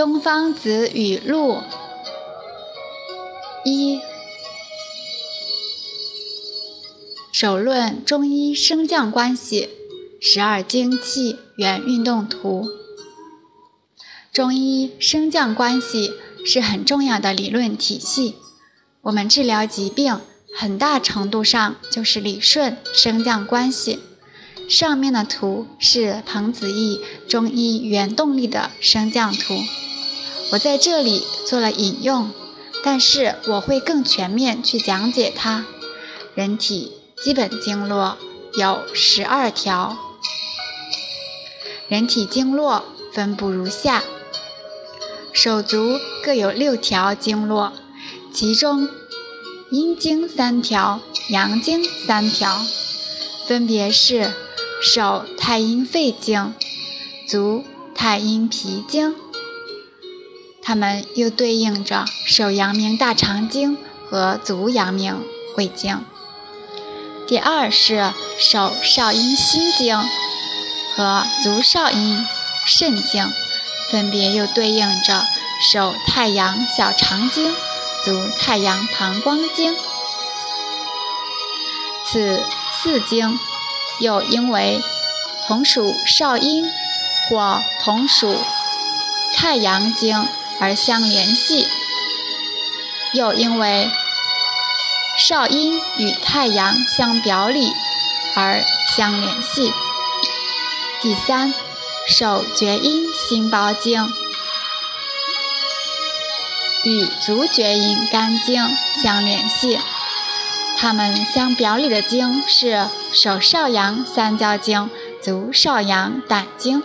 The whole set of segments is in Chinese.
东方子语录一。首论中医升降关系，十二经气原运动图。中医升降关系是很重要的理论体系。我们治疗疾病，很大程度上就是理顺升降关系。上面的图是彭子义中医原动力的升降图，我在这里做了引用，但是我会更全面去讲解它。人体。基本经络有十二条，人体经络分布如下：手足各有六条经络，其中阴经三条，阳经三条，分别是手太阴肺经、足太阴脾经，它们又对应着手阳明大肠经和足阳明胃经。第二是手少阴心经和足少阴肾经，分别又对应着手太阳小肠经、足太阳膀胱经。此四经又因为同属少阴或同属太阳经而相联系，又因为。少阴与太阳相表里而相联系。第三，手厥阴心包经与足厥阴肝经相联系，它们相表里的经是手少阳三焦经、足少阳胆经。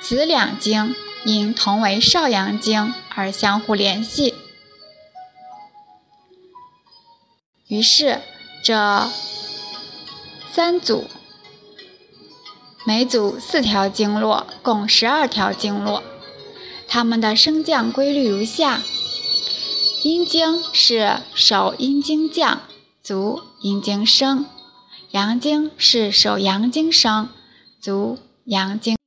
此两经因同为少阳经而相互联系。于是，这三组每组四条经络，共十二条经络，它们的升降规律如下：阴经是手阴经降，足阴经升；阳经是手阳经升，足阳经。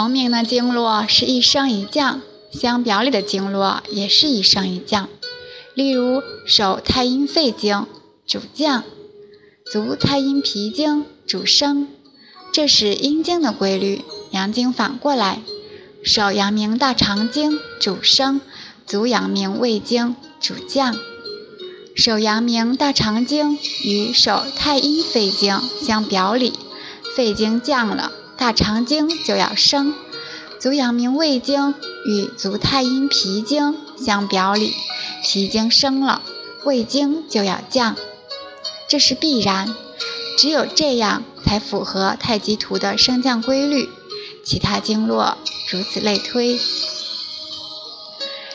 同名的经络是一升一降，相表里的经络也是一升一降。例如，手太阴肺经主降，足太阴脾经主升，这是阴经的规律。阳经反过来，手阳明大肠经主升，足阳明胃经主降。手阳明大肠经与手太阴肺经相表里，肺经降了，大肠经就要升；足阳明胃经与足太阴脾经相表里。脾经升了，胃经就要降，这是必然。只有这样才符合太极图的升降规律。其他经络如此类推。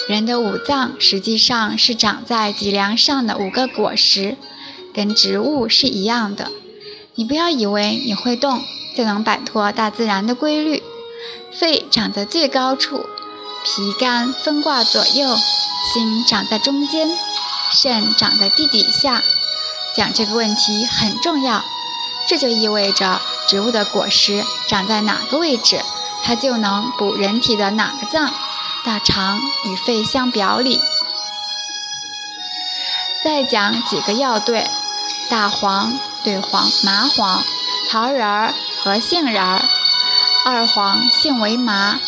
人的五脏实际上是长在脊梁上的五个果实，跟植物是一样的。你不要以为你会动就能摆脱大自然的规律。肺长在最高处，脾肝分挂左右。心长在中间，肾长在地底下。讲这个问题很重要，这就意味着植物的果实长在哪个位置，它就能补人体的哪个脏。大肠与肺相表里。再讲几个要对：大黄对黄麻黄，桃仁儿和杏仁儿。二黄性为麻，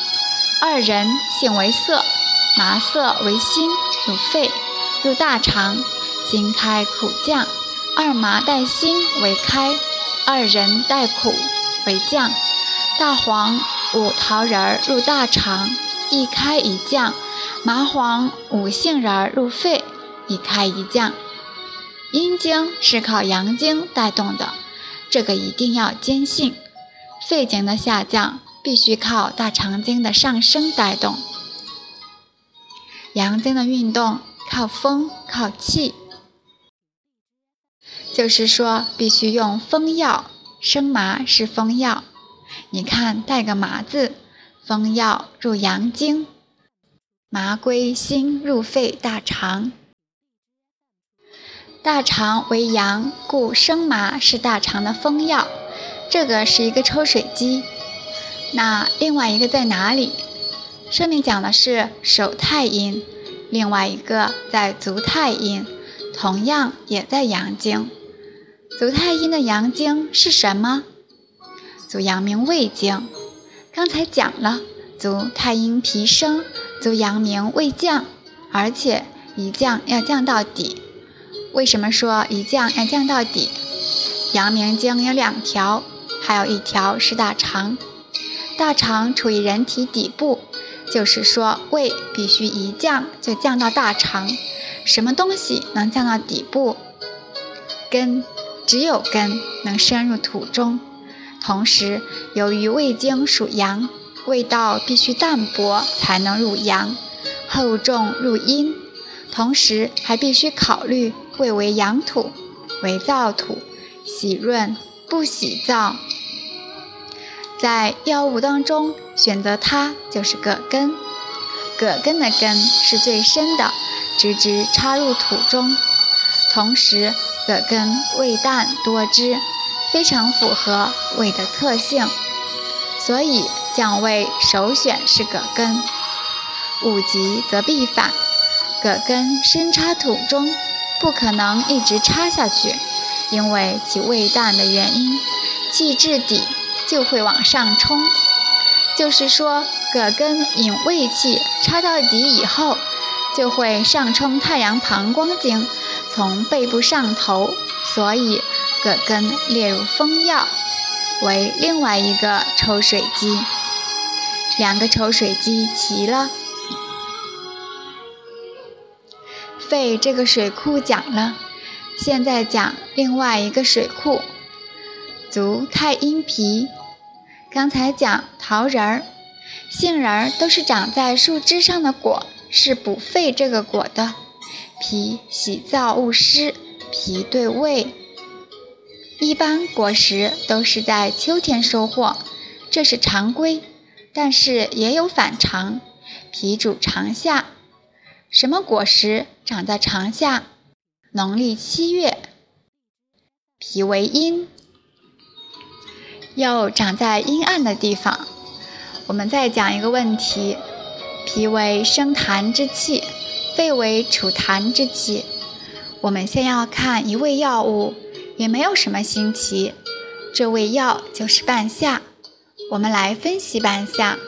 二仁性为涩。麻涩为辛，入肺，入大肠，辛开苦降；二麻带辛为开，二仁带苦为降。大黄五桃仁儿入大肠，一开一降；麻黄五杏仁儿入肺，一开一降。阴经是靠阳经带动的，这个一定要坚信。肺经的下降必须靠大肠经的上升带动。阳经的运动靠风靠气，就是说必须用风药。生麻是风药，你看带个麻字，风药入阳经，麻归心入肺大肠。大肠为阳，故生麻是大肠的风药。这个是一个抽水机，那另外一个在哪里？上面讲的是手太阴，另外一个在足太阴，同样也在阳经。足太阴的阳经是什么？足阳明胃经。刚才讲了，足太阴脾升，足阳明胃降，而且一降要降到底。为什么说一降要降到底？阳明经有两条，还有一条是大肠。大肠处于人体底部，就是说胃必须一降就降到大肠。什么东西能降到底部？根，只有根能深入土中。同时，由于胃经属阳，味道必须淡薄才能入阳，厚重入阴。同时还必须考虑胃为阳土，为燥土。喜润不喜燥，在药物当中选择它就是葛根。葛根的根是最深的，直直插入土中。同时，葛根味淡多汁，非常符合胃的特性，所以降胃首选是葛根。物极则必反，葛根深插土中，不可能一直插下去。因为其胃淡的原因，气至底就会往上冲。就是说，葛根引胃气插到底以后，就会上冲太阳膀胱经，从背部上头。所以，葛根列入风药，为另外一个抽水机。两个抽水机齐了，肺这个水库讲了。现在讲另外一个水库，足太阴脾。刚才讲桃仁儿、杏仁儿都是长在树枝上的果，是补肺这个果的。脾喜燥恶湿，脾对胃。一般果实都是在秋天收获，这是常规，但是也有反常。脾主长夏，什么果实长在长夏？农历七月，脾为阴，又长在阴暗的地方。我们再讲一个问题：脾为生痰之气，肺为储痰之气。我们先要看一味药物，也没有什么新奇。这味药就是半夏。我们来分析半夏。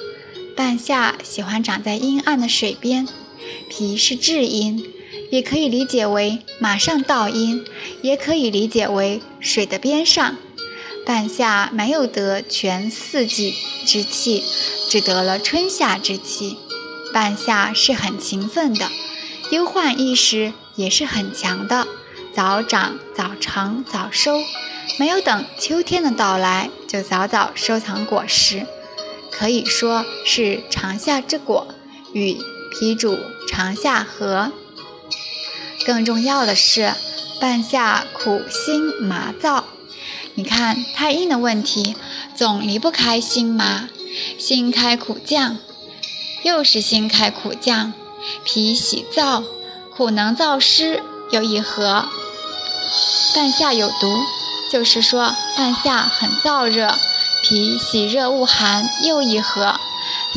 半夏喜欢长在阴暗的水边，脾是至阴。也可以理解为马上到阴，也可以理解为水的边上。半夏没有得全四季之气，只得了春夏之气。半夏是很勤奋的，忧患意识也是很强的，早长早成早收，没有等秋天的到来就早早收藏果实，可以说是长夏之果，与脾主长夏合。更重要的是，半夏苦辛麻燥。你看太阴的问题，总离不开辛麻。辛开苦降，又是辛开苦降。脾喜燥，苦能燥湿，又一合。半夏有毒，就是说半夏很燥热。脾喜热恶寒，又一合。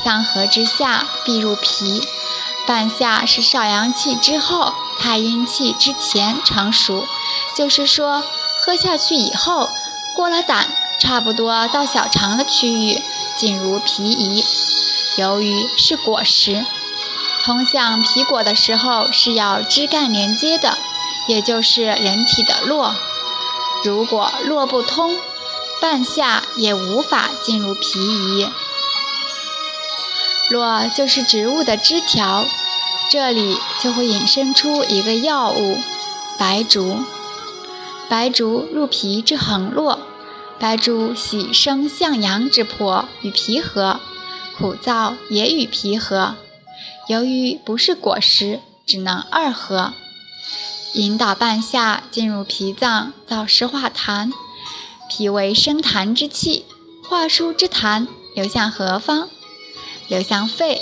三合之下，必入脾。半夏是少阳气之后。太阴气之前成熟，就是说喝下去以后，过了胆，差不多到小肠的区域，进入脾胰。由于是果实，通向脾果的时候是要枝干连接的，也就是人体的络。如果络不通，半夏也无法进入脾胰。络就是植物的枝条。这里就会引申出一个药物，白术。白术入脾之横络，白术喜生向阳之魄，与脾合，苦燥也与脾合。由于不是果实，只能二合，引导半夏进入脾脏，燥湿化痰。脾为生痰之气，化疏之痰流向何方？流向肺，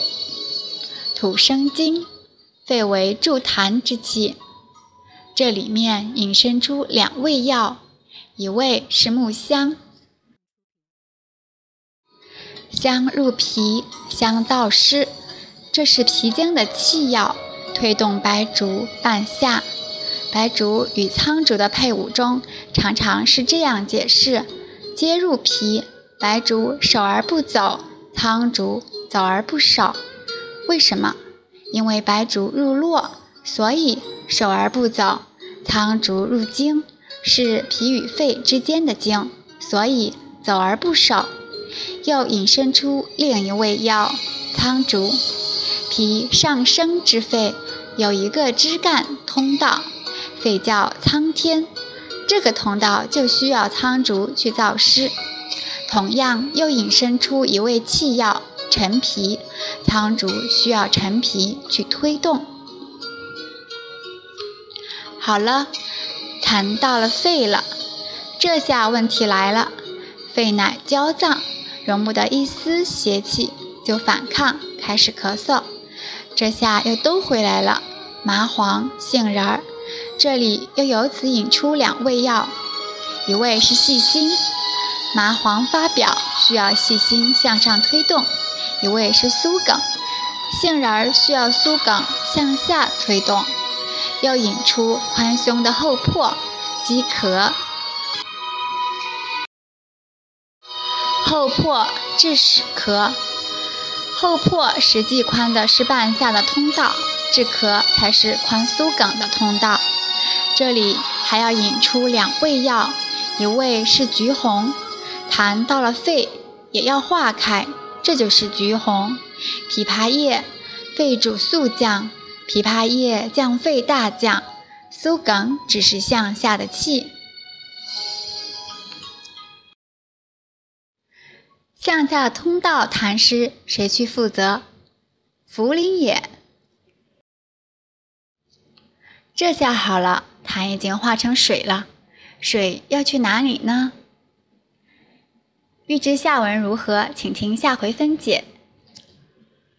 土生金。肺为助痰之气，这里面引申出两味药，一味是木香，香入脾，香燥湿，这是脾经的气要，推动白术半夏。白术与苍术的配伍中，常常是这样解释：皆入脾，白术守而不走，苍术走而不守。为什么？因为白术入络，所以守而不走；苍术入经，是脾与肺之间的经，所以走而不守。又引申出另一味药苍术。脾上升之肺有一个枝干通道，肺叫苍天，这个通道就需要苍术去造湿。同样，又引申出一味气药陈皮，苍术需要陈皮去推动。好了，谈到了肺了，这下问题来了，肺乃焦脏。容不得一丝邪气，就反抗，开始咳嗽。这下又都回来了。麻黄、杏仁儿，这里又由此引出两味药，一味是细辛，麻黄发表需要细辛向上推动；一味是苏梗，杏仁儿需要苏梗向下推动。要引出宽胸的后破，即咳。后破治使咳，后破实际宽的是半夏的通道，治咳才是宽苏梗的通道。这里还要引出两味药，一味是橘红，痰到了肺也要化开，这就是橘红。枇杷叶，肺主肃降，枇杷叶降肺大降，苏梗只是向下的气。向下通道痰湿，谁去负责？茯苓也。这下好了，痰已经化成水了，水要去哪里呢？欲知下文如何，请听下回分解。